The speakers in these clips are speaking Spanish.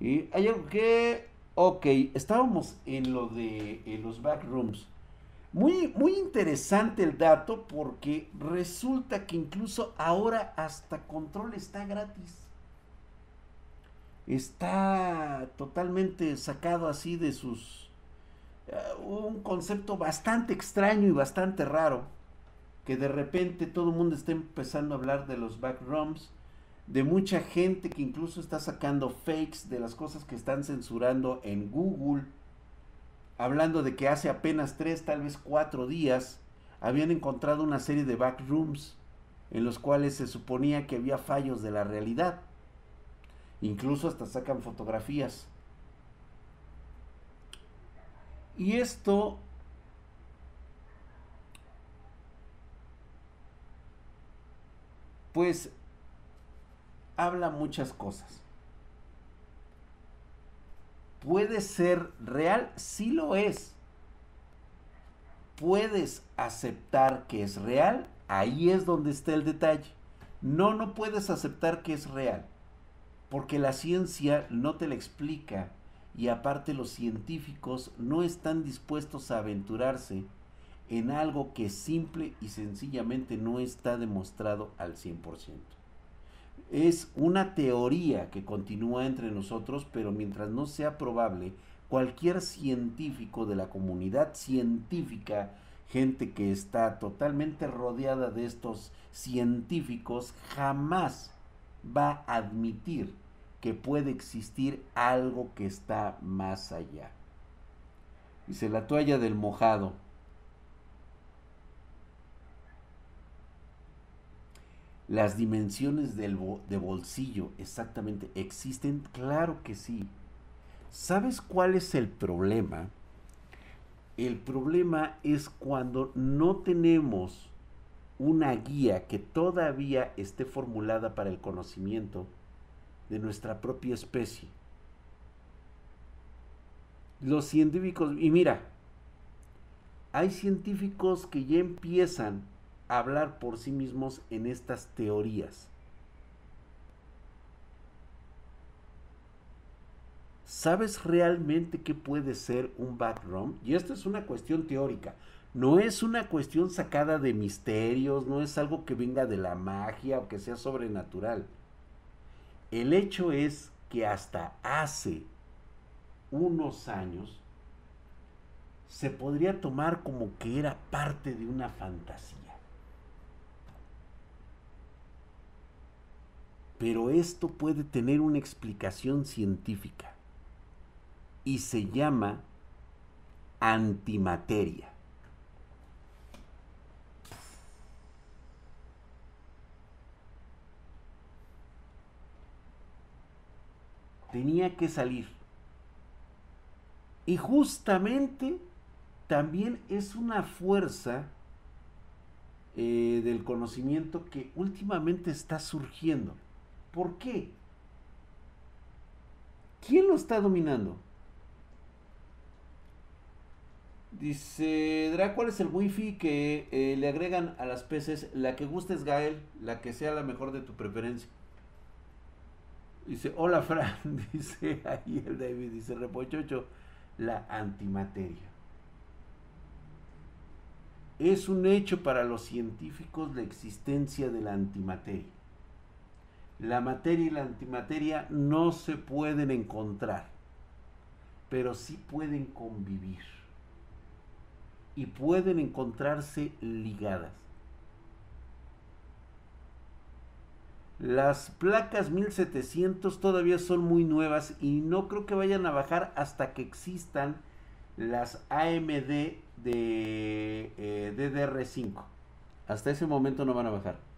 Y hay algo que, ok, estábamos en lo de los backrooms. Muy, muy interesante el dato porque resulta que incluso ahora hasta control está gratis. Está totalmente sacado así de sus... Eh, un concepto bastante extraño y bastante raro. Que de repente todo el mundo está empezando a hablar de los backrooms. De mucha gente que incluso está sacando fakes de las cosas que están censurando en Google hablando de que hace apenas tres, tal vez cuatro días, habían encontrado una serie de backrooms en los cuales se suponía que había fallos de la realidad. Incluso hasta sacan fotografías. Y esto pues habla muchas cosas puede ser real, sí lo es. Puedes aceptar que es real, ahí es donde está el detalle. No, no puedes aceptar que es real, porque la ciencia no te la explica y aparte los científicos no están dispuestos a aventurarse en algo que simple y sencillamente no está demostrado al 100% es una teoría que continúa entre nosotros, pero mientras no sea probable, cualquier científico de la comunidad científica, gente que está totalmente rodeada de estos científicos, jamás va a admitir que puede existir algo que está más allá. Dice la toalla del mojado. Las dimensiones del de bolsillo, exactamente, ¿existen? Claro que sí. ¿Sabes cuál es el problema? El problema es cuando no tenemos una guía que todavía esté formulada para el conocimiento de nuestra propia especie. Los científicos, y mira, hay científicos que ya empiezan hablar por sí mismos en estas teorías. ¿Sabes realmente qué puede ser un background? Y esto es una cuestión teórica. No es una cuestión sacada de misterios, no es algo que venga de la magia o que sea sobrenatural. El hecho es que hasta hace unos años se podría tomar como que era parte de una fantasía. Pero esto puede tener una explicación científica y se llama antimateria. Tenía que salir. Y justamente también es una fuerza eh, del conocimiento que últimamente está surgiendo. ¿Por qué? ¿Quién lo está dominando? Dice Dra, ¿cuál es el wifi que eh, le agregan a las peces? La que guste es Gael, la que sea la mejor de tu preferencia. Dice, hola Fran, dice ahí el David, dice Repochocho, la antimateria. Es un hecho para los científicos la existencia de la antimateria. La materia y la antimateria no se pueden encontrar, pero sí pueden convivir y pueden encontrarse ligadas. Las placas 1700 todavía son muy nuevas y no creo que vayan a bajar hasta que existan las AMD de eh, DDR5. Hasta ese momento no van a bajar.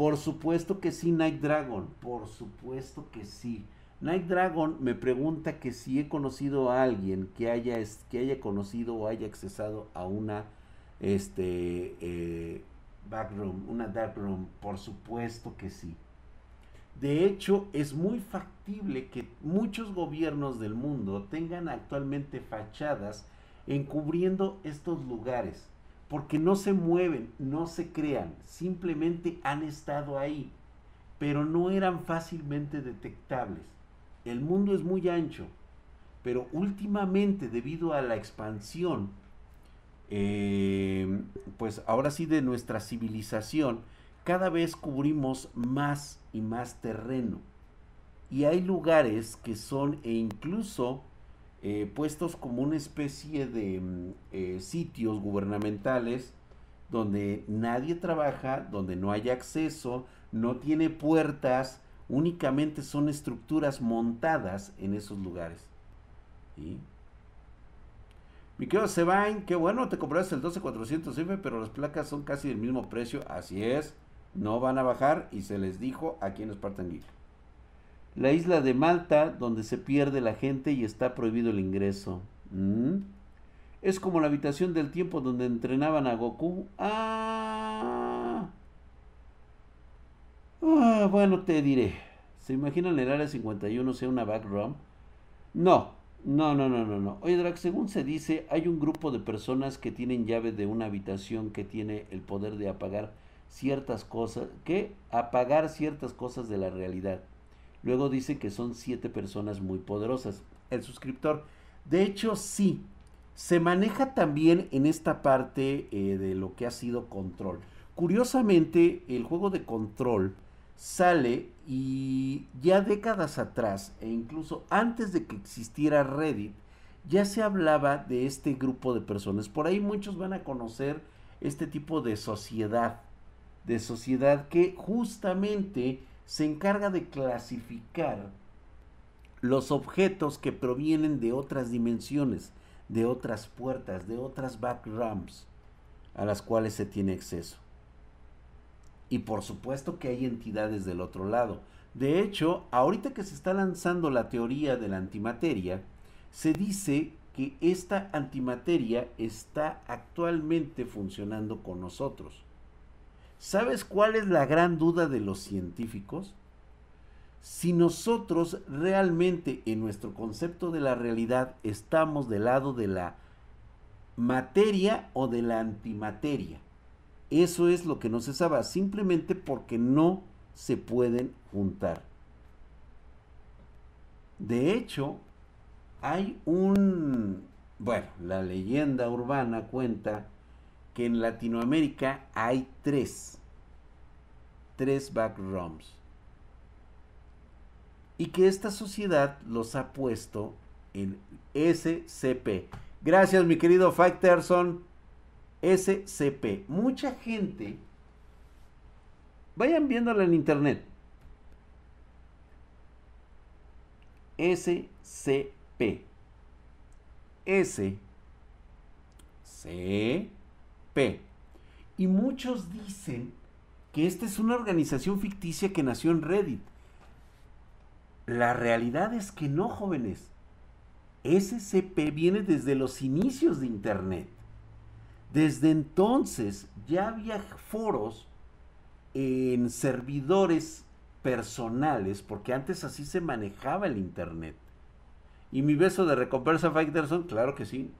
Por supuesto que sí, Night Dragon. Por supuesto que sí. Night Dragon me pregunta que si he conocido a alguien que haya, que haya conocido o haya accesado a una este, eh, backroom, una dark room. Por supuesto que sí. De hecho, es muy factible que muchos gobiernos del mundo tengan actualmente fachadas encubriendo estos lugares porque no se mueven, no se crean, simplemente han estado ahí. pero no eran fácilmente detectables. El mundo es muy ancho, pero últimamente debido a la expansión, eh, pues ahora sí de nuestra civilización, cada vez cubrimos más y más terreno. Y hay lugares que son e incluso eh, puestos como una especie de mm, eh, sitios gubernamentales donde nadie trabaja, donde no hay acceso, no tiene puertas, únicamente son estructuras montadas en esos lugares. ¿Sí? Mi querido Sebain, qué bueno, te compraste el 12400F, pero las placas son casi del mismo precio. Así es, no van a bajar y se les dijo a quienes partan Geek. La isla de Malta, donde se pierde la gente y está prohibido el ingreso. ¿Mm? Es como la habitación del tiempo donde entrenaban a Goku. Ah. ah bueno, te diré. ¿Se imaginan el área 51 sea una backroom? No, no, no, no, no, no. Oye, Drax, según se dice, hay un grupo de personas que tienen llave de una habitación que tiene el poder de apagar ciertas cosas, que apagar ciertas cosas de la realidad. Luego dice que son siete personas muy poderosas. El suscriptor, de hecho, sí, se maneja también en esta parte eh, de lo que ha sido control. Curiosamente, el juego de control sale y ya décadas atrás, e incluso antes de que existiera Reddit, ya se hablaba de este grupo de personas. Por ahí muchos van a conocer este tipo de sociedad, de sociedad que justamente se encarga de clasificar los objetos que provienen de otras dimensiones de otras puertas, de otras backramps a las cuales se tiene acceso. Y por supuesto que hay entidades del otro lado. De hecho, ahorita que se está lanzando la teoría de la antimateria, se dice que esta antimateria está actualmente funcionando con nosotros. ¿Sabes cuál es la gran duda de los científicos? si nosotros realmente en nuestro concepto de la realidad estamos del lado de la materia o de la antimateria. Eso es lo que no se sabe, simplemente porque no se pueden juntar. De hecho, hay un, bueno, la leyenda urbana cuenta que en Latinoamérica hay tres, tres backrooms y que esta sociedad los ha puesto en SCP. Gracias, mi querido Fighterson. SCP. Mucha gente. Vayan viéndola en internet. SCP. S. P. Y muchos dicen que esta es una organización ficticia que nació en Reddit. La realidad es que no, jóvenes. SCP viene desde los inicios de Internet. Desde entonces ya había foros en servidores personales, porque antes así se manejaba el Internet. Y mi beso de recompensa, Fighterson, claro que sí.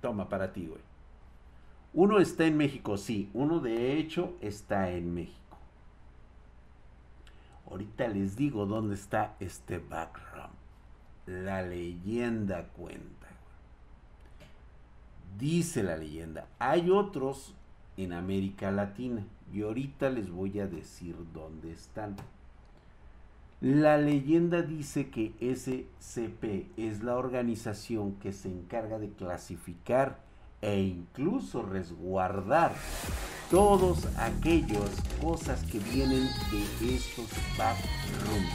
Toma para ti, güey. Uno está en México, sí. Uno de hecho está en México. Ahorita les digo dónde está este background. La leyenda cuenta. Dice la leyenda. Hay otros en América Latina. Y ahorita les voy a decir dónde están. La leyenda dice que SCP es la organización que se encarga de clasificar e incluso resguardar todos aquellas cosas que vienen de estos backrooms.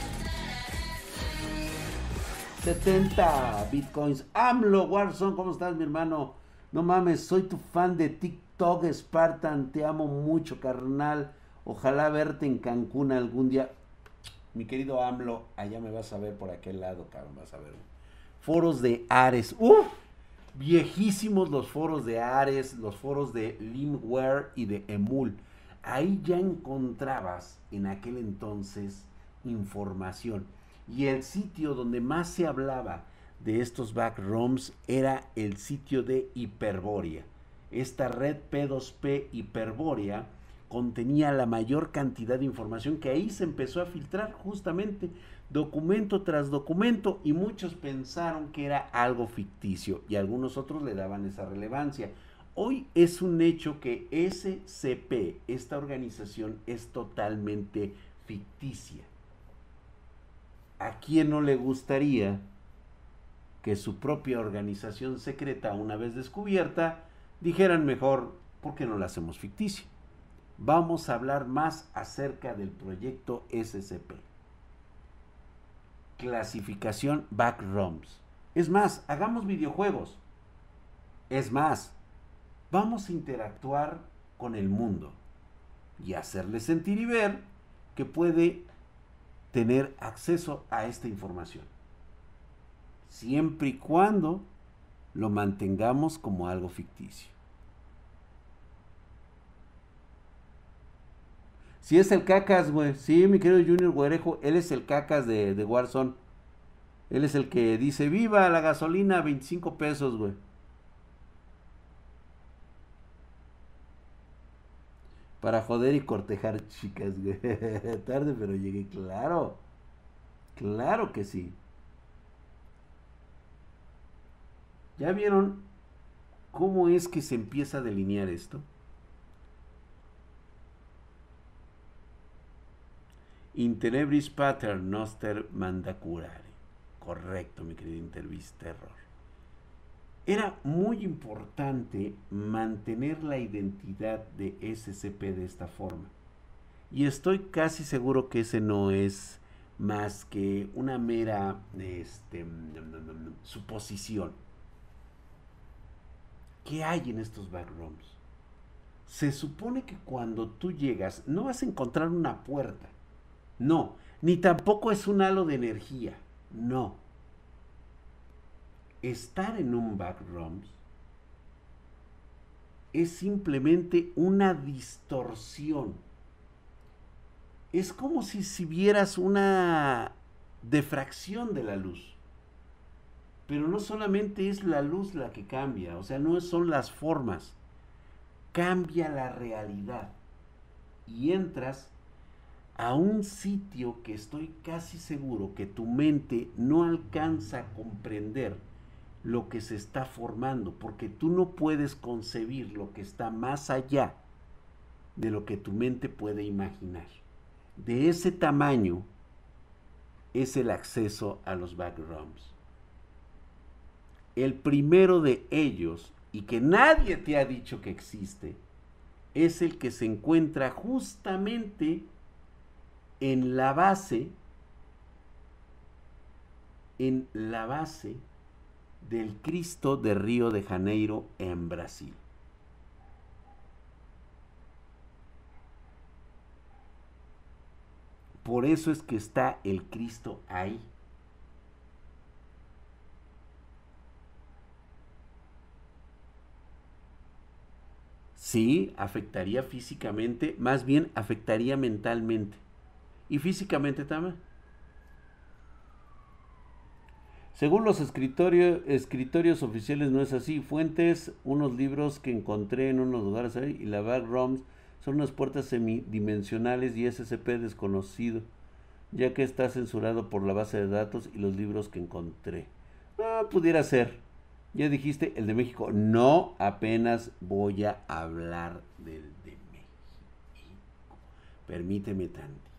70 bitcoins. AMLO Warzone, ¿cómo estás, mi hermano? No mames, soy tu fan de TikTok, Spartan. Te amo mucho, carnal. Ojalá verte en Cancún algún día. Mi querido AMLO, allá me vas a ver por aquel lado, cabrón, vas a ver. Foros de Ares. ¡Uf! Viejísimos los foros de Ares, los foros de Limware y de Emul. Ahí ya encontrabas en aquel entonces información. Y el sitio donde más se hablaba de estos backrooms era el sitio de Hiperborea. Esta red P2P Hiperborea contenía la mayor cantidad de información que ahí se empezó a filtrar justamente documento tras documento y muchos pensaron que era algo ficticio y algunos otros le daban esa relevancia. Hoy es un hecho que SCP, esta organización, es totalmente ficticia. ¿A quién no le gustaría que su propia organización secreta, una vez descubierta, dijeran mejor, ¿por qué no la hacemos ficticia? Vamos a hablar más acerca del proyecto SCP. Clasificación Backrooms. Es más, hagamos videojuegos. Es más, vamos a interactuar con el mundo y hacerle sentir y ver que puede tener acceso a esta información. Siempre y cuando lo mantengamos como algo ficticio. Si es el cacas, güey. Sí, mi querido Junior Guerejo, él es el cacas de, de Warzone. Él es el que dice, viva la gasolina, 25 pesos, güey. Para joder y cortejar chicas, güey. Tarde, pero llegué, claro. Claro que sí. ¿Ya vieron cómo es que se empieza a delinear esto? Intenebris pater noster manda curare. Correcto, mi querido Intervis Terror. Era muy importante mantener la identidad de SCP de esta forma. Y estoy casi seguro que ese no es más que una mera este, suposición. ¿Qué hay en estos backrooms? Se supone que cuando tú llegas no vas a encontrar una puerta. No, ni tampoco es un halo de energía. No. Estar en un backrooms es simplemente una distorsión. Es como si, si vieras una defracción de la luz. Pero no solamente es la luz la que cambia, o sea, no son las formas. Cambia la realidad. Y entras a un sitio que estoy casi seguro que tu mente no alcanza a comprender lo que se está formando, porque tú no puedes concebir lo que está más allá de lo que tu mente puede imaginar. De ese tamaño es el acceso a los backrooms. El primero de ellos, y que nadie te ha dicho que existe, es el que se encuentra justamente en la base, en la base del Cristo de Río de Janeiro en Brasil. Por eso es que está el Cristo ahí. Sí, afectaría físicamente, más bien afectaría mentalmente y físicamente también. Según los escritorios, oficiales no es así. Fuentes, unos libros que encontré en unos lugares ahí y la backrooms son unas puertas semidimensionales y SCP desconocido, ya que está censurado por la base de datos y los libros que encontré. Ah, pudiera ser. Ya dijiste el de México. No, apenas voy a hablar del de México. Permíteme tanto.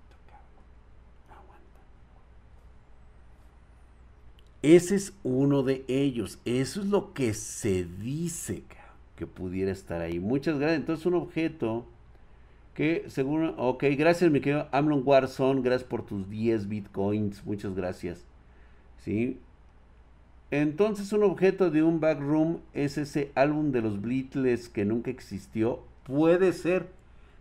Ese es uno de ellos. Eso es lo que se dice que pudiera estar ahí. Muchas gracias. Entonces, un objeto que según. Ok, gracias, mi querido Amlon Warzone. Gracias por tus 10 bitcoins. Muchas gracias. ¿Sí? Entonces, un objeto de un backroom es ese álbum de los Beatles que nunca existió. Puede ser.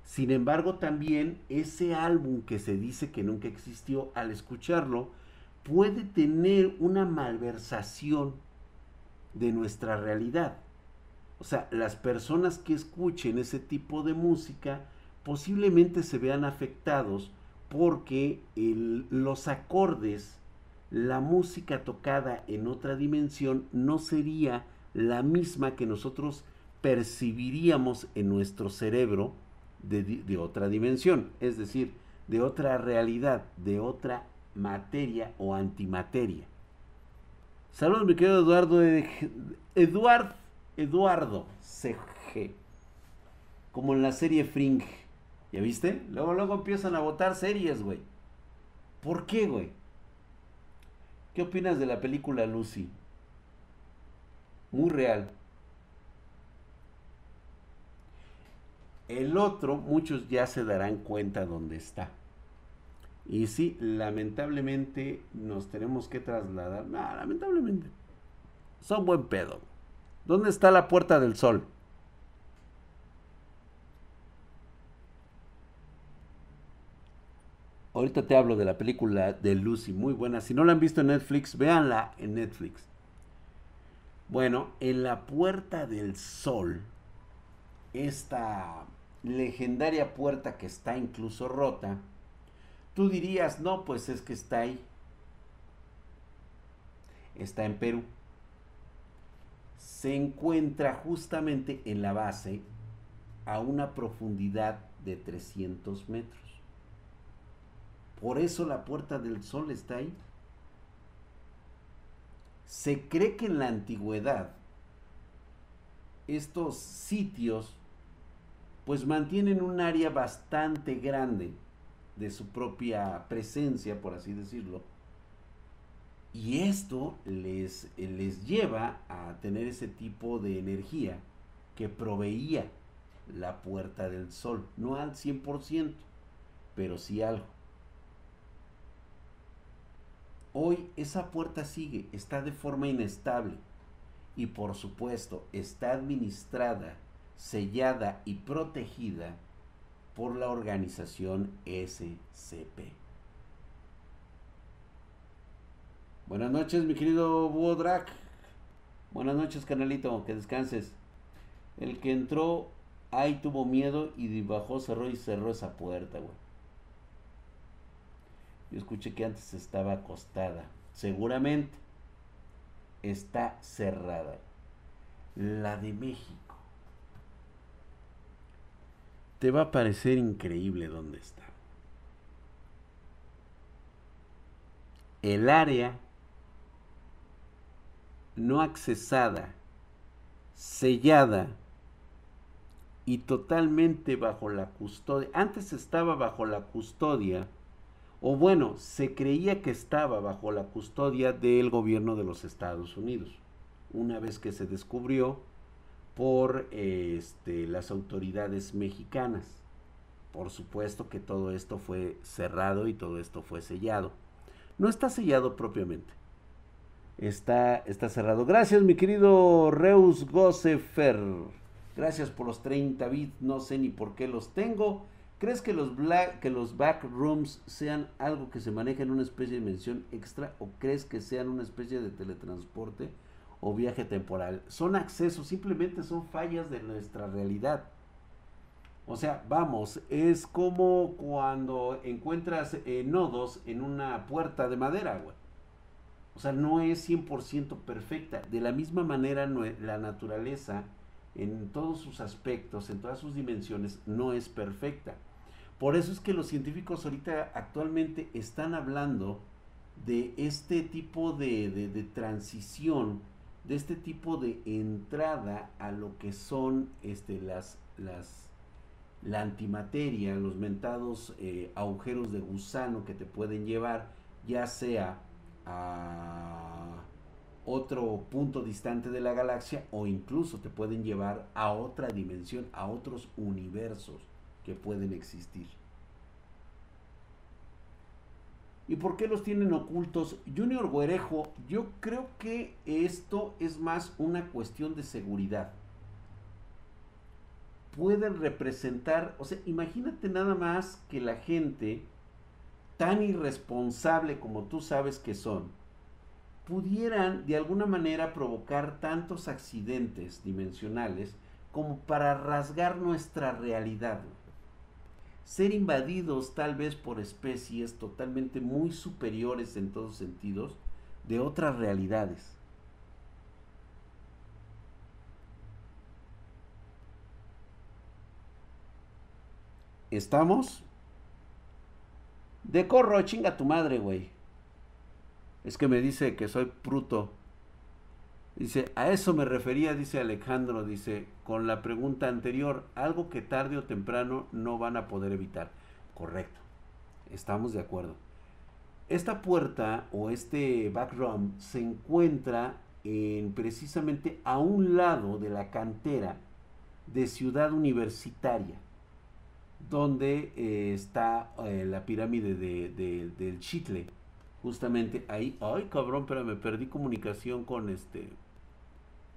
Sin embargo, también ese álbum que se dice que nunca existió, al escucharlo, puede tener una malversación de nuestra realidad. O sea, las personas que escuchen ese tipo de música posiblemente se vean afectados porque los acordes, la música tocada en otra dimensión no sería la misma que nosotros percibiríamos en nuestro cerebro de, otra dimensión, es decir, de otra realidad, de otra materia o antimateria. Saludos, mi querido Eduardo. Eduard, Eduardo CG. Como en la serie Fring. ¿Ya viste? Luego, luego empiezan a votar series, güey. ¿Por qué, güey? ¿Qué opinas de la película Lucy? Muy real. El otro, muchos ya se darán cuenta dónde está. Y sí, lamentablemente nos tenemos que trasladar. Lamentablemente. Son buen pedo. ¿Dónde está la puerta del sol? Ahorita te hablo de la película de Lucy, muy buena. Si no la han visto en Netflix, véanla en Netflix. Bueno, en la Puerta del Sol, esta legendaria puerta que está incluso rota, tú dirías, no, pues es que está ahí. Está en Perú. Se encuentra justamente en la base a una profundidad de 300 metros. Por eso la puerta del sol está ahí. Se cree que en la antigüedad estos sitios pues mantienen un área bastante grande de su propia presencia, por así decirlo. Y esto les, les lleva a tener ese tipo de energía que proveía la puerta del sol. No al 100%, pero sí algo. Hoy esa puerta sigue, está de forma inestable y por supuesto está administrada, sellada y protegida por la organización SCP. Buenas noches, mi querido Búho Buenas noches, canalito, que descanses. El que entró ahí tuvo miedo y bajó, cerró y cerró esa puerta. Yo escuché que antes estaba acostada. Seguramente está cerrada. La de México. Te va a parecer increíble dónde está. El área no accesada, sellada y totalmente bajo la custodia. Antes estaba bajo la custodia o bueno, se creía que estaba bajo la custodia del gobierno de los Estados Unidos, una vez que se descubrió por este, las autoridades mexicanas. Por supuesto que todo esto fue cerrado y todo esto fue sellado. No está sellado propiamente. Está, está cerrado. Gracias, mi querido Reus Gosefer. Gracias por los 30 bits. No sé ni por qué los tengo. ¿Crees que los, que los backrooms sean algo que se maneja en una especie de dimensión extra o crees que sean una especie de teletransporte o viaje temporal? Son accesos, simplemente son fallas de nuestra realidad. O sea, vamos, es como cuando encuentras eh, nodos en una puerta de madera, güey. O sea, no es 100% perfecta. De la misma manera, la naturaleza, en todos sus aspectos, en todas sus dimensiones, no es perfecta. Por eso es que los científicos ahorita actualmente están hablando de este tipo de, transición, de este tipo de entrada a lo que son este, las, las, la antimateria, los mentados eh, agujeros de gusano que te pueden llevar ya sea a otro punto distante de la galaxia o incluso te pueden llevar a otra dimensión, a otros universos que pueden existir. ¿Y por qué los tienen ocultos? Junior Guerejo, yo creo que esto es más una cuestión de seguridad. Pueden representar, o sea, imagínate nada más que la gente tan irresponsable como tú sabes que son, pudieran de alguna manera provocar tantos accidentes dimensionales como para rasgar nuestra realidad. Ser invadidos tal vez por especies totalmente muy superiores en todos sentidos de otras realidades. ¿Estamos? De corro, chinga tu madre, güey. Es que me dice que soy bruto. Dice, a eso me refería, dice Alejandro, dice, con la pregunta anterior, algo que tarde o temprano no van a poder evitar. Correcto, estamos de acuerdo. Esta puerta o este backroom se encuentra en, precisamente a un lado de la cantera de Ciudad Universitaria, donde eh, está eh, la pirámide de, del Chitle. Justamente ahí, ay cabrón, pero me perdí comunicación con este,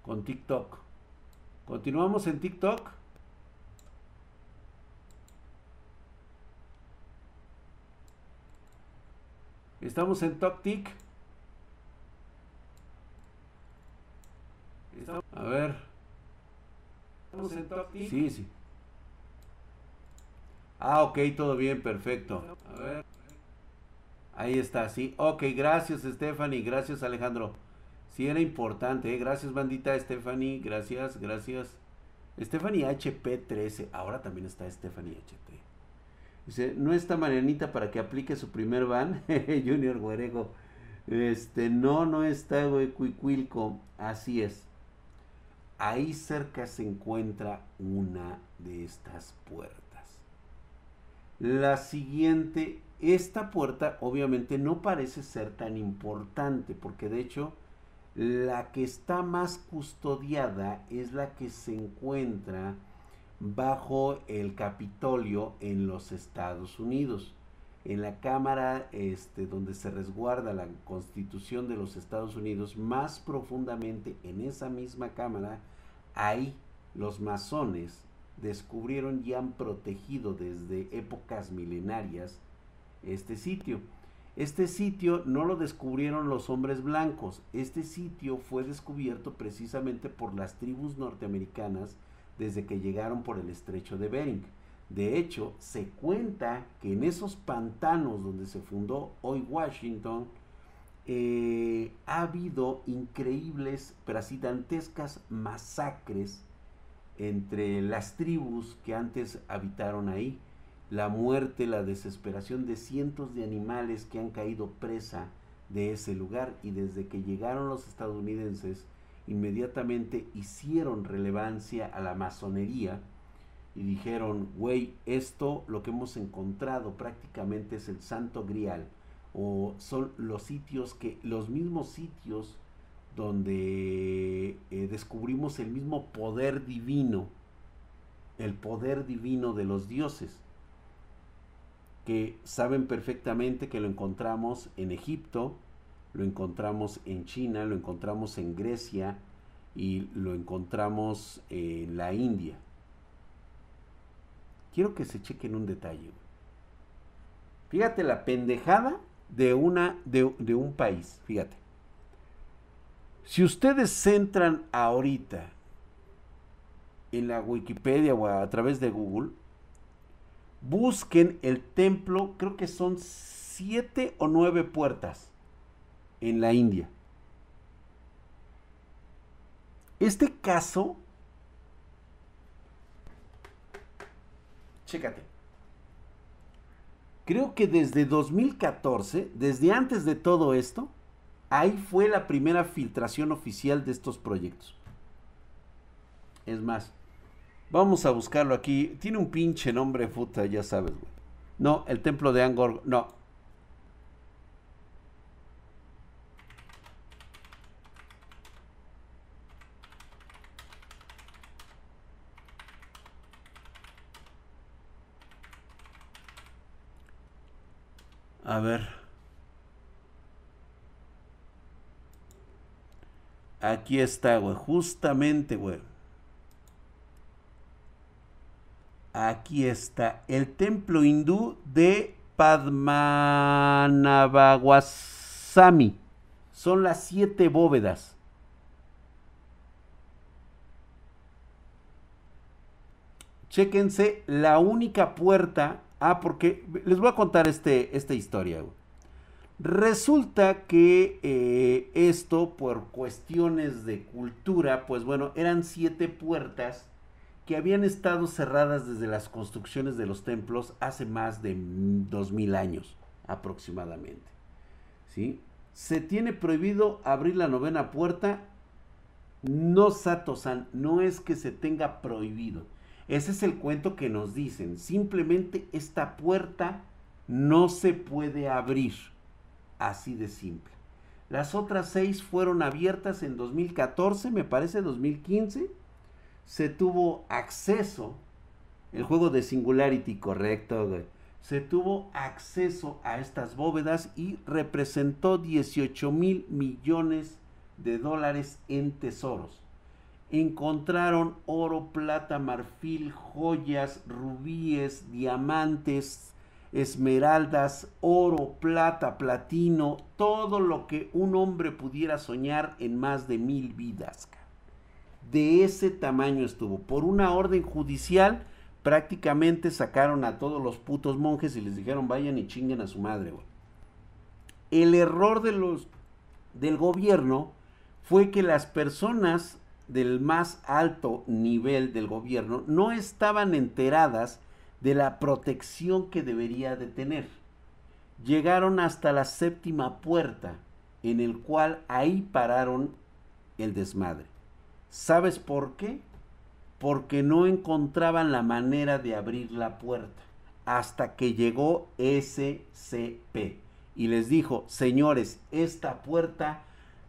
con TikTok. Continuamos en TikTok. Estamos en TokTik. A ver. ¿Estamos en TokTik? Sí, sí. Ah, ok, todo bien, perfecto. A ver. Ahí está, sí. Ok, gracias Stephanie, gracias Alejandro. Sí, era importante. ¿eh? Gracias, bandita. Stephanie, gracias, gracias. Stephanie HP13. Ahora también está Stephanie HP. Dice, no está Marianita para que aplique su primer ban. Junior Guerego. Este, no, no está, güey, Cuicuilco. Así es. Ahí cerca se encuentra una de estas puertas. La siguiente, esta puerta obviamente no parece ser tan importante porque de hecho la que está más custodiada es la que se encuentra bajo el Capitolio en los Estados Unidos. En la Cámara este, donde se resguarda la Constitución de los Estados Unidos, más profundamente en esa misma Cámara, ahí los masones descubrieron y han protegido desde épocas milenarias este sitio. Este sitio no lo descubrieron los hombres blancos, este sitio fue descubierto precisamente por las tribus norteamericanas desde que llegaron por el estrecho de Bering. De hecho, se cuenta que en esos pantanos donde se fundó hoy Washington, eh, ha habido increíbles, pero masacres entre las tribus que antes habitaron ahí la muerte, la desesperación de cientos de animales que han caído presa de ese lugar y desde que llegaron los estadounidenses inmediatamente hicieron relevancia a la masonería y dijeron, güey, esto lo que hemos encontrado prácticamente es el santo grial o son los sitios que, los mismos sitios donde eh, descubrimos el mismo poder divino, el poder divino de los dioses que saben perfectamente que lo encontramos en Egipto, lo encontramos en China, lo encontramos en Grecia y lo encontramos en la India. Quiero que se chequen un detalle. Fíjate la pendejada de, una, de, de un país. Fíjate. Si ustedes centran ahorita en la Wikipedia o a través de Google, busquen el templo, creo que son siete o nueve puertas en la India. Este caso, chécate, creo que desde 2014, desde antes de todo esto, ahí fue la primera filtración oficial de estos proyectos. Es más, Vamos a buscarlo aquí. Tiene un pinche nombre, puta, ya sabes, güey. No, el templo de Angor, no. A ver. Aquí está, güey. Justamente, güey. Aquí está el templo hindú de Padmanabhaswamy. Son las siete bóvedas. Chéquense la única puerta. Ah, porque les voy a contar este, esta historia. Resulta que eh, esto, por cuestiones de cultura, pues bueno, eran siete puertas que habían estado cerradas desde las construcciones de los templos hace más de dos mil años aproximadamente. ¿Sí? Se tiene prohibido abrir la novena puerta. No, Sato-san, no es que se tenga prohibido. Ese es el cuento que nos dicen. Simplemente esta puerta no se puede abrir. Así de simple. Las otras seis fueron abiertas en 2014, me parece 2015 se tuvo acceso, el juego de Singularity, correcto, se tuvo acceso a estas bóvedas y representó 18 mil millones de dólares en tesoros. Encontraron oro, plata, marfil, joyas, rubíes, diamantes, esmeraldas, oro, plata, platino, todo lo que un hombre pudiera soñar en más de mil vidas de ese tamaño estuvo. Por una orden judicial, prácticamente sacaron a todos los putos monjes y les dijeron vayan y chinguen a su madre, El error de los, del gobierno fue que las personas del más alto nivel del gobierno no estaban enteradas de la protección que debería de tener. Llegaron hasta la séptima puerta, en el cual ahí pararon el desmadre. ¿Sabes por qué? Porque no encontraban la manera de abrir la puerta hasta que llegó SCP y les dijo, señores, esta puerta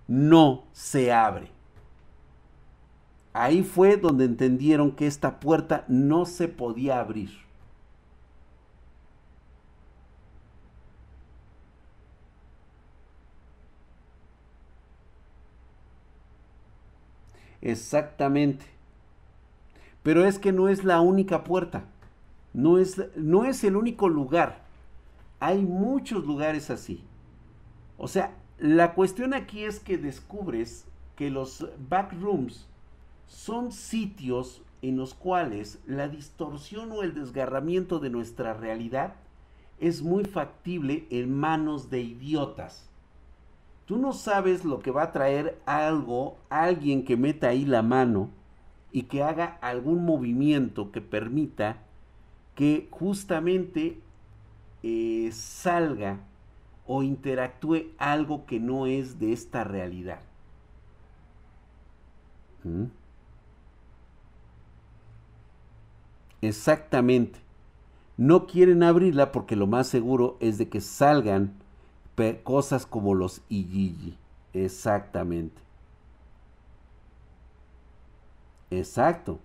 no se abre. Ahí fue donde entendieron que esta puerta no se podía abrir. Exactamente. Pero es que no es la única puerta. No es, no es el único lugar. Hay muchos lugares así. O sea, la cuestión aquí es que descubres que los backrooms son sitios en los cuales la distorsión o el desgarramiento de nuestra realidad es muy factible en manos de idiotas. Tú no sabes lo que va a traer algo, alguien que meta ahí la mano y que haga algún movimiento que permita que justamente eh, salga o interactúe algo que no es de esta realidad. ¿Mm? Exactamente. No quieren abrirla porque lo más seguro es de que salgan cosas como los Ijiji. Exactamente. Exacto.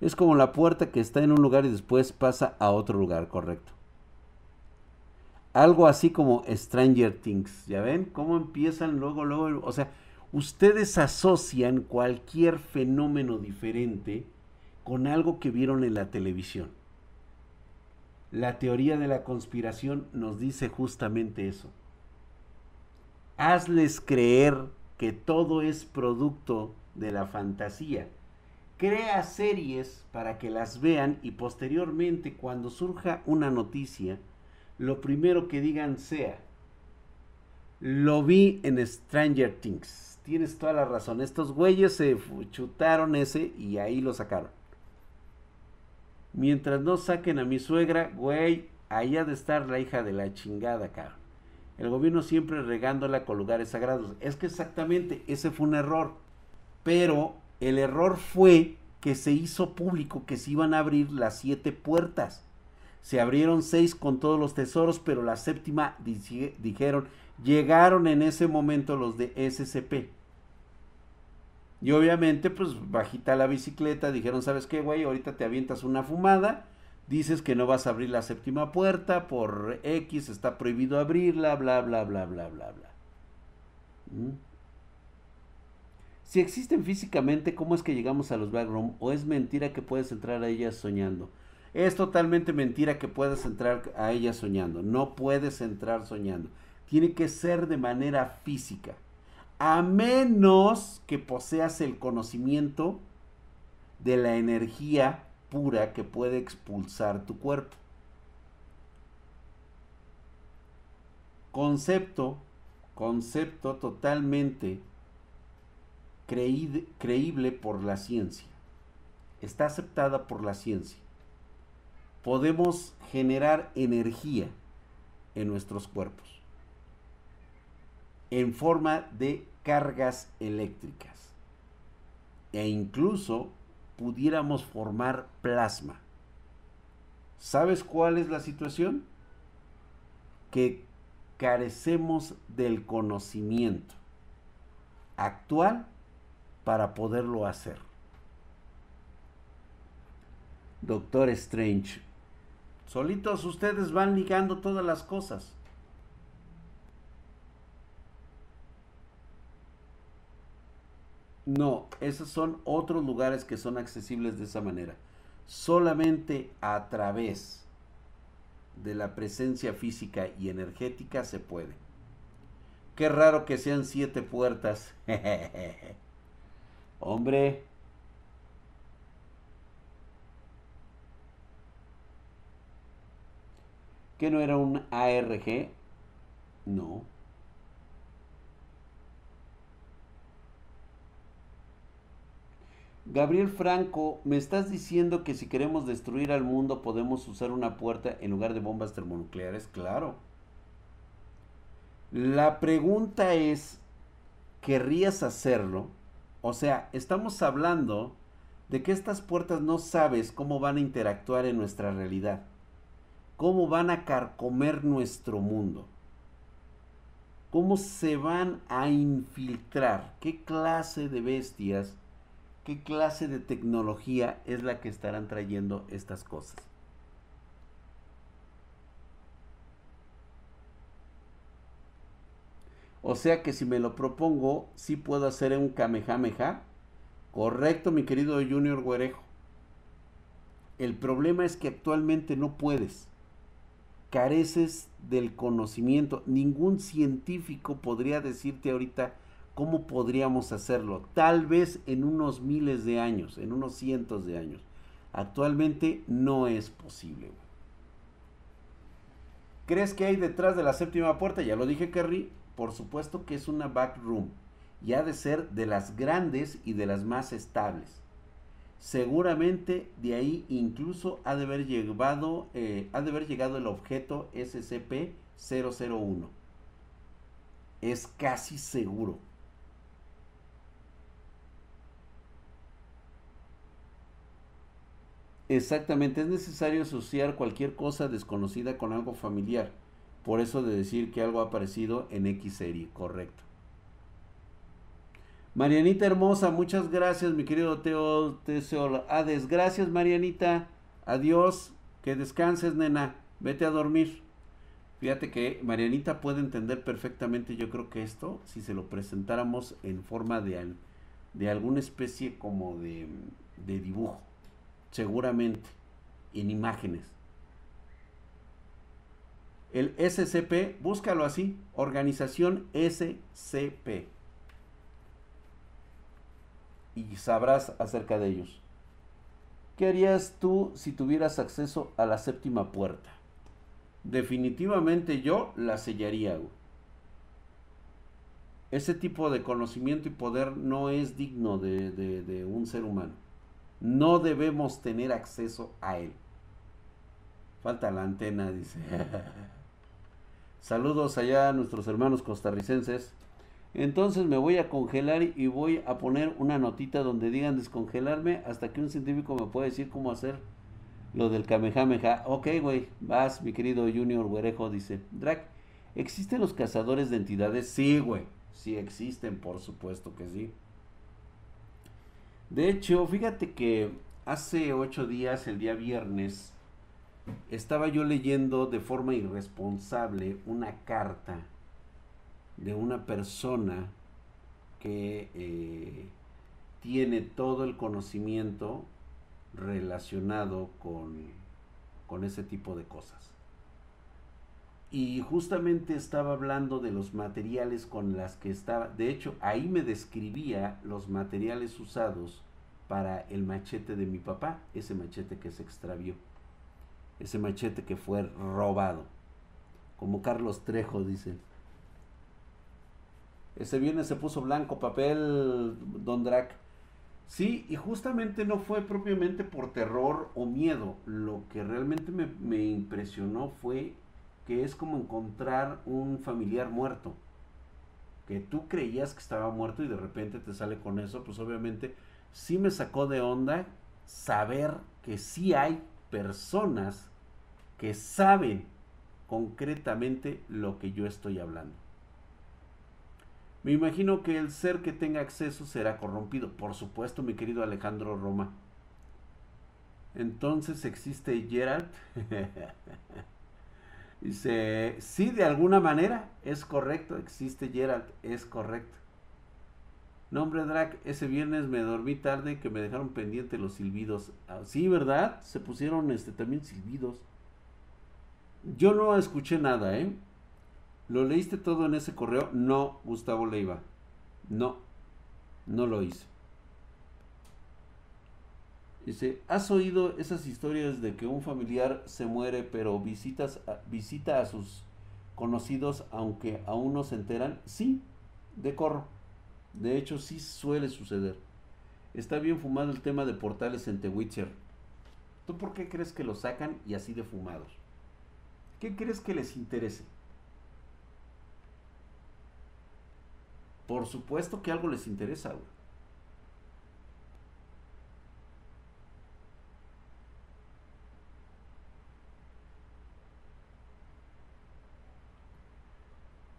Es como la puerta que está en un lugar y después pasa a otro lugar, correcto. Algo así como Stranger Things. ¿Ya ven? ¿Cómo empiezan luego, luego? O sea, ustedes asocian cualquier fenómeno diferente con algo que vieron en la televisión. La teoría de la conspiración nos dice justamente eso. Hazles creer que todo es producto de la fantasía. Crea series para que las vean y posteriormente cuando surja una noticia, lo primero que digan sea, lo vi en Stranger Things. Tienes toda la razón. Estos güeyes se chutaron ese y ahí lo sacaron. Mientras no saquen a mi suegra, güey, ahí ha de estar la hija de la chingada, cabrón. El gobierno siempre regándola con lugares sagrados. Es que exactamente ese fue un error. Pero el error fue que se hizo público que se iban a abrir las siete puertas. Se abrieron seis con todos los tesoros, pero la séptima dijeron, llegaron en ese momento los de SCP. Y obviamente, pues bajita la bicicleta, dijeron, ¿sabes qué, güey? Ahorita te avientas una fumada, dices que no vas a abrir la séptima puerta, por X está prohibido abrirla, bla, bla, bla, bla, bla, bla. ¿Mm? Si existen físicamente, ¿cómo es que llegamos a los backroom? ¿O es mentira que puedes entrar a ellas soñando? Es totalmente mentira que puedas entrar a ellas soñando. No puedes entrar soñando. Tiene que ser de manera física a menos que poseas el conocimiento de la energía pura que puede expulsar tu cuerpo. Concepto, concepto totalmente creíble por la ciencia. Está aceptada por la ciencia. Podemos generar energía en nuestros cuerpos en forma de cargas eléctricas e incluso pudiéramos formar plasma. ¿Sabes cuál es la situación? Que carecemos del conocimiento actual para poderlo hacer. Doctor Strange, solitos ustedes van ligando todas las cosas. No, esos son otros lugares que son accesibles de esa manera. Solamente a través de la presencia física y energética se puede. Qué raro que sean siete puertas. Hombre. ¿Que no era un ARG? No. Gabriel Franco, ¿me estás diciendo que si queremos destruir al mundo podemos usar una puerta en lugar de bombas termonucleares? Claro. La pregunta es, ¿querrías hacerlo? O sea, estamos hablando de que estas puertas no sabes cómo van a interactuar en nuestra realidad, cómo van a carcomer nuestro mundo, cómo se van a infiltrar, qué clase de bestias ¿Qué clase de tecnología es la que estarán trayendo estas cosas? O sea que si me lo propongo, sí puedo hacer un Kamehameha. Correcto, mi querido Junior Guerejo. El problema es que actualmente no puedes. Careces del conocimiento. Ningún científico podría decirte ahorita ¿Cómo podríamos hacerlo? Tal vez en unos miles de años, en unos cientos de años. Actualmente no es posible. ¿Crees que hay detrás de la séptima puerta? Ya lo dije, Kerry. Por supuesto que es una back room. Y ha de ser de las grandes y de las más estables. Seguramente de ahí incluso ha de haber llegado, eh, ha de haber llegado el objeto SCP-001. Es casi seguro. Exactamente, es necesario asociar cualquier cosa desconocida con algo familiar. Por eso de decir que algo ha aparecido en X serie, correcto. Marianita hermosa, muchas gracias, mi querido Teo Teseo Hades. Gracias, Marianita. Adiós. Que descanses, nena. Vete a dormir. Fíjate que Marianita puede entender perfectamente, yo creo que esto, si se lo presentáramos en forma de, de alguna especie como de, de dibujo seguramente, en imágenes. El SCP, búscalo así, organización SCP. Y sabrás acerca de ellos. ¿Qué harías tú si tuvieras acceso a la séptima puerta? Definitivamente yo la sellaría. Ese tipo de conocimiento y poder no es digno de, de un ser humano no debemos tener acceso a él. Falta la antena, dice. Saludos allá a nuestros hermanos costarricenses. Entonces me voy a congelar y voy a poner una notita donde digan descongelarme hasta que un científico me pueda decir cómo hacer lo del Kamehameha. Ok, güey, vas, mi querido Junior Güerejo, dice. Drac, ¿existen los cazadores de entidades? Sí, güey. Sí existen, por supuesto que sí. De hecho, fíjate que hace ocho días, el día viernes, estaba yo leyendo de forma irresponsable una carta de una persona que eh, tiene todo el conocimiento relacionado con, con ese tipo de cosas. Y justamente estaba hablando de los materiales con las que estaba. De hecho, ahí me describía los materiales usados para el machete de mi papá, ese machete que se extravió. Ese machete que fue robado. Como Carlos Trejo dice. Ese viernes se puso blanco papel Don Drac. Sí, y justamente no fue propiamente por terror o miedo. Lo que realmente me, me impresionó fue que es como encontrar un familiar muerto. Que tú creías que estaba muerto y de repente te sale con eso, pues obviamente sí me sacó de onda saber que sí hay personas que saben concretamente lo que yo estoy hablando. Me imagino que el ser que tenga acceso será corrompido. Por supuesto, mi querido Alejandro Roma. Entonces existe Gerald. Dice, sí, de alguna manera es correcto, existe Gerald, es correcto. Nombre Drac, ese viernes me dormí tarde que me dejaron pendiente los silbidos. Ah, sí, ¿verdad? Se pusieron este también silbidos. Yo no escuché nada, ¿eh? ¿Lo leíste todo en ese correo? No, Gustavo Leiva. No, no lo hice. Dice, ¿has oído esas historias de que un familiar se muere pero visitas, visita a sus conocidos aunque aún no se enteran? Sí, de corro. De hecho, sí suele suceder. Está bien fumado el tema de portales en The Witcher. ¿Tú por qué crees que lo sacan y así de fumados? ¿Qué crees que les interese? Por supuesto que algo les interesa,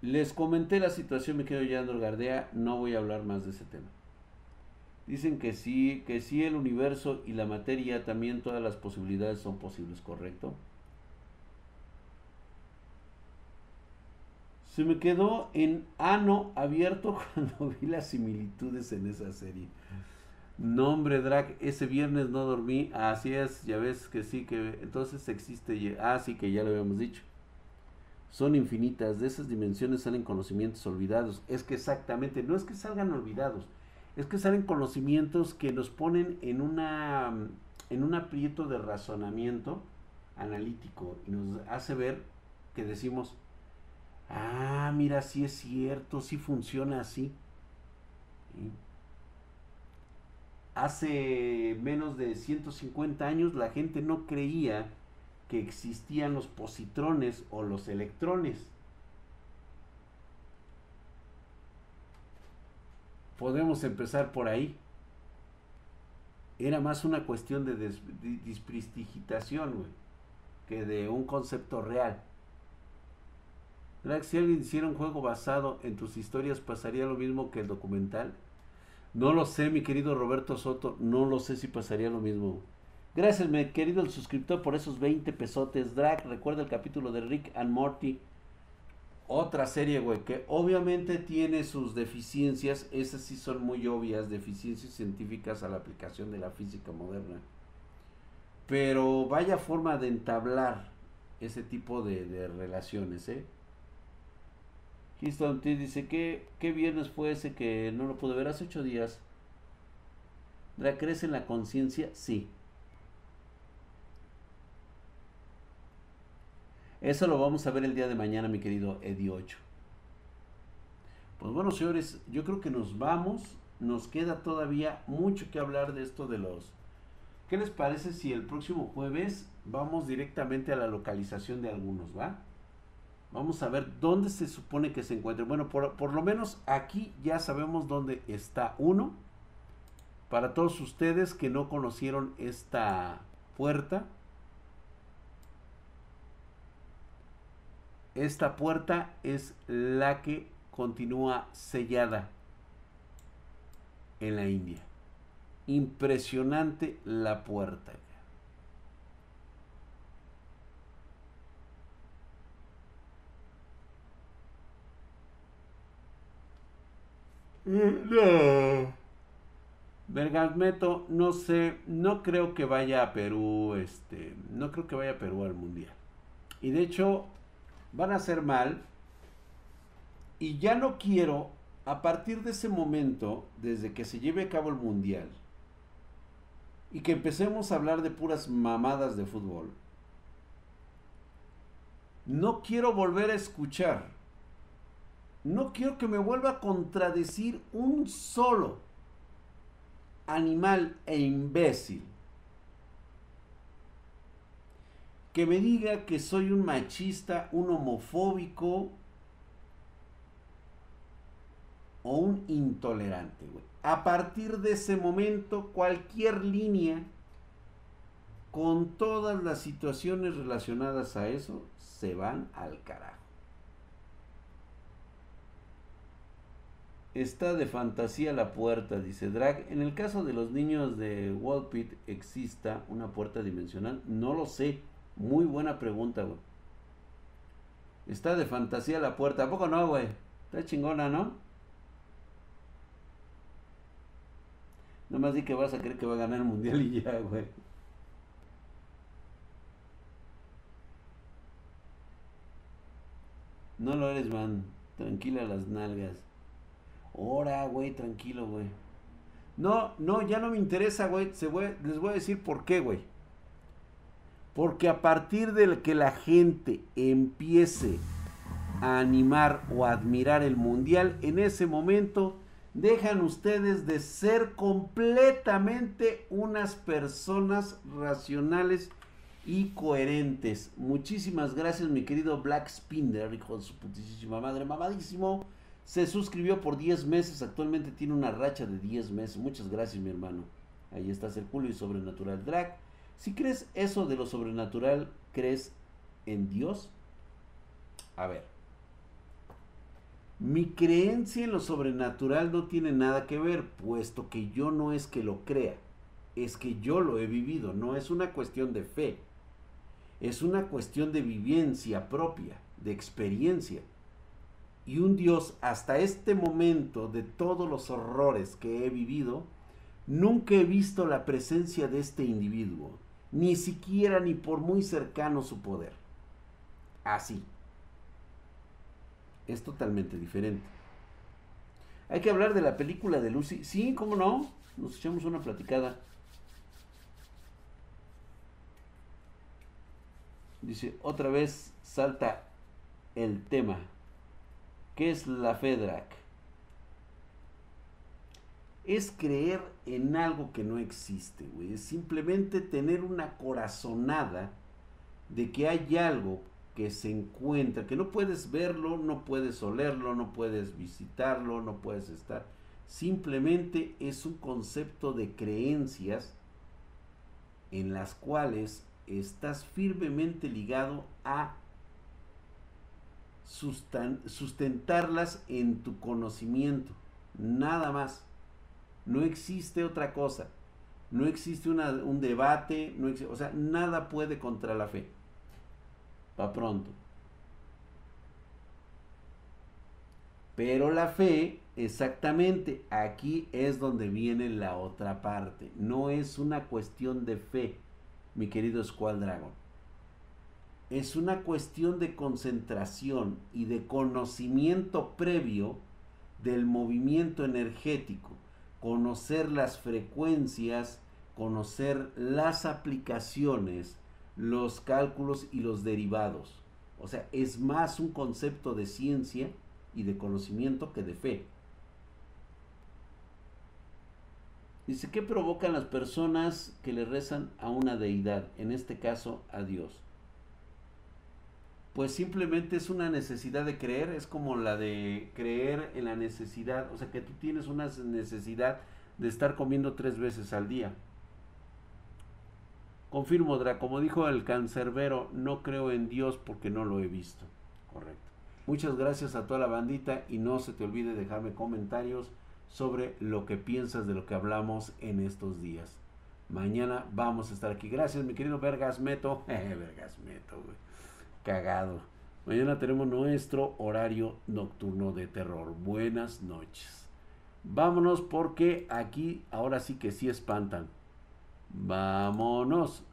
Les comenté la situación, me quedo el Gardea, no voy a hablar más de ese tema. Dicen que sí, que sí el universo y la materia, también todas las posibilidades son posibles, ¿correcto? Se me quedó en ano abierto cuando vi las similitudes en esa serie. No, hombre, Drag, ese viernes no dormí. Así es, ya ves que sí, que entonces existe. Ah, sí, que ya lo habíamos dicho. Son infinitas, de esas dimensiones salen conocimientos olvidados. Es que exactamente, no es que salgan olvidados, es que salen conocimientos que nos ponen en una en un aprieto de razonamiento analítico y nos hace ver que decimos, Ah, mira, sí es cierto, sí funciona así. Hace menos de 150 años la gente no creía que existían los positrones o los electrones. Podemos empezar por ahí. Era más una cuestión de disprestigitación, que de un concepto real si alguien hiciera un juego basado en tus historias, ¿pasaría lo mismo que el documental? No lo sé, mi querido Roberto Soto, no lo sé si pasaría lo mismo. Gracias, mi querido el suscriptor, por esos 20 pesotes. Drag, recuerda el capítulo de Rick and Morty. Otra serie, güey, que obviamente tiene sus deficiencias. Esas sí son muy obvias, deficiencias científicas a la aplicación de la física moderna. Pero vaya forma de entablar ese tipo de, relaciones, ¿eh? Keystone T dice, que ¿qué viernes fue ese que no lo pude ver hace ocho días? ¿La crece en la conciencia? Sí. Eso lo vamos a ver el día de mañana, mi querido Eddie 8. Pues bueno, señores, yo creo que nos vamos. Nos queda todavía mucho que hablar de esto de los... ¿Qué les parece si el próximo jueves vamos directamente a la localización de algunos, va? Vamos a ver dónde se supone que se encuentre. Bueno, por, lo menos aquí ya sabemos dónde está uno. Para todos ustedes que no conocieron esta puerta. Esta puerta es la que continúa sellada en la India. Impresionante la puerta. No. Bergasmeto, no sé, no creo que vaya a Perú, este, no creo que vaya a Perú al mundial. Y de hecho, van a hacer mal. Y ya no quiero, a partir de ese momento, desde que se lleve a cabo el mundial, y que empecemos a hablar de puras mamadas de fútbol, no quiero volver a escuchar No quiero que me vuelva a contradecir un solo animal e imbécil. Que me diga que soy un machista, un homofóbico o un intolerante. A partir de ese momento, cualquier línea con todas las situaciones relacionadas a eso se van al carajo. Está de fantasía la puerta, dice Drag. En el caso de los niños de Walpit, ¿exista una puerta dimensional? No lo sé. Muy buena pregunta, güey. Está de fantasía la puerta. ¿A poco no, güey? Está chingona, ¿no? Nomás di que vas a creer que va a ganar el mundial y ya, güey. No lo eres, man. Tranquila las nalgas. Ora, güey, tranquilo, güey. No, no, ya no me interesa, güey. Se les voy a decir por qué, güey. Porque a partir de que la gente empiece a animar o a admirar el mundial, en ese momento dejan ustedes de ser completamente unas personas racionales y coherentes. Muchísimas gracias, mi querido Black Spinder, hijo de su putísima madre, mamadísimo. Se suscribió por 10 meses, actualmente tiene una racha de 10 meses. Muchas gracias, mi hermano. Ahí está Herculio y Sobrenatural Drag. Si crees eso de lo sobrenatural, ¿crees en Dios? A ver. Mi creencia en lo sobrenatural no tiene nada que ver, puesto que yo no es que lo crea, es que yo lo he vivido, no es una cuestión de fe, es una cuestión de vivencia propia, de experiencia. Y un Dios hasta este momento de todos los horrores que he vivido, nunca he visto la presencia de este individuo, ni siquiera ni por muy cercano su poder. Así es totalmente diferente. Hay que hablar de la película de Lucy. Sí, cómo no. Nos echamos una platicada. Dice, otra vez salta el tema. ¿Qué es la FEDRAC? Es creer en algo que no existe, güey. Es simplemente tener una corazonada de que hay algo que se encuentra, que no puedes verlo, no puedes olerlo, no puedes visitarlo, no puedes estar. Simplemente es un concepto de creencias en las cuales estás firmemente ligado a sustentarlas en tu conocimiento. Nada más. No existe otra cosa. No existe un debate, o sea, nada puede contra la fe pronto. Pero la fe, exactamente, aquí es donde viene la otra parte. No es una cuestión de fe, mi querido Squall Dragon. Es una cuestión de concentración y de conocimiento previo del movimiento energético. Conocer las frecuencias, conocer las aplicaciones los cálculos y los derivados. O sea, es más un concepto de ciencia y de conocimiento que de fe. Dice, ¿qué provocan las personas que le rezan a una deidad? En este caso, a Dios. Pues simplemente es una necesidad de creer, es como la de creer en la necesidad, o sea que tú tienes una necesidad de estar comiendo tres veces al día. Confirmo, Dra, como dijo el cancerbero, no creo en Dios porque no lo he visto. Correcto. Muchas gracias a toda la bandita y no se te olvide dejarme comentarios sobre lo que piensas de lo que hablamos en estos días. Mañana vamos a estar aquí. Gracias, mi querido Vergas Meto. Vergas Meto, güey. Cagado. Mañana tenemos nuestro horario nocturno de terror. Buenas noches. Vámonos porque aquí ahora sí que sí espantan. Vámonos.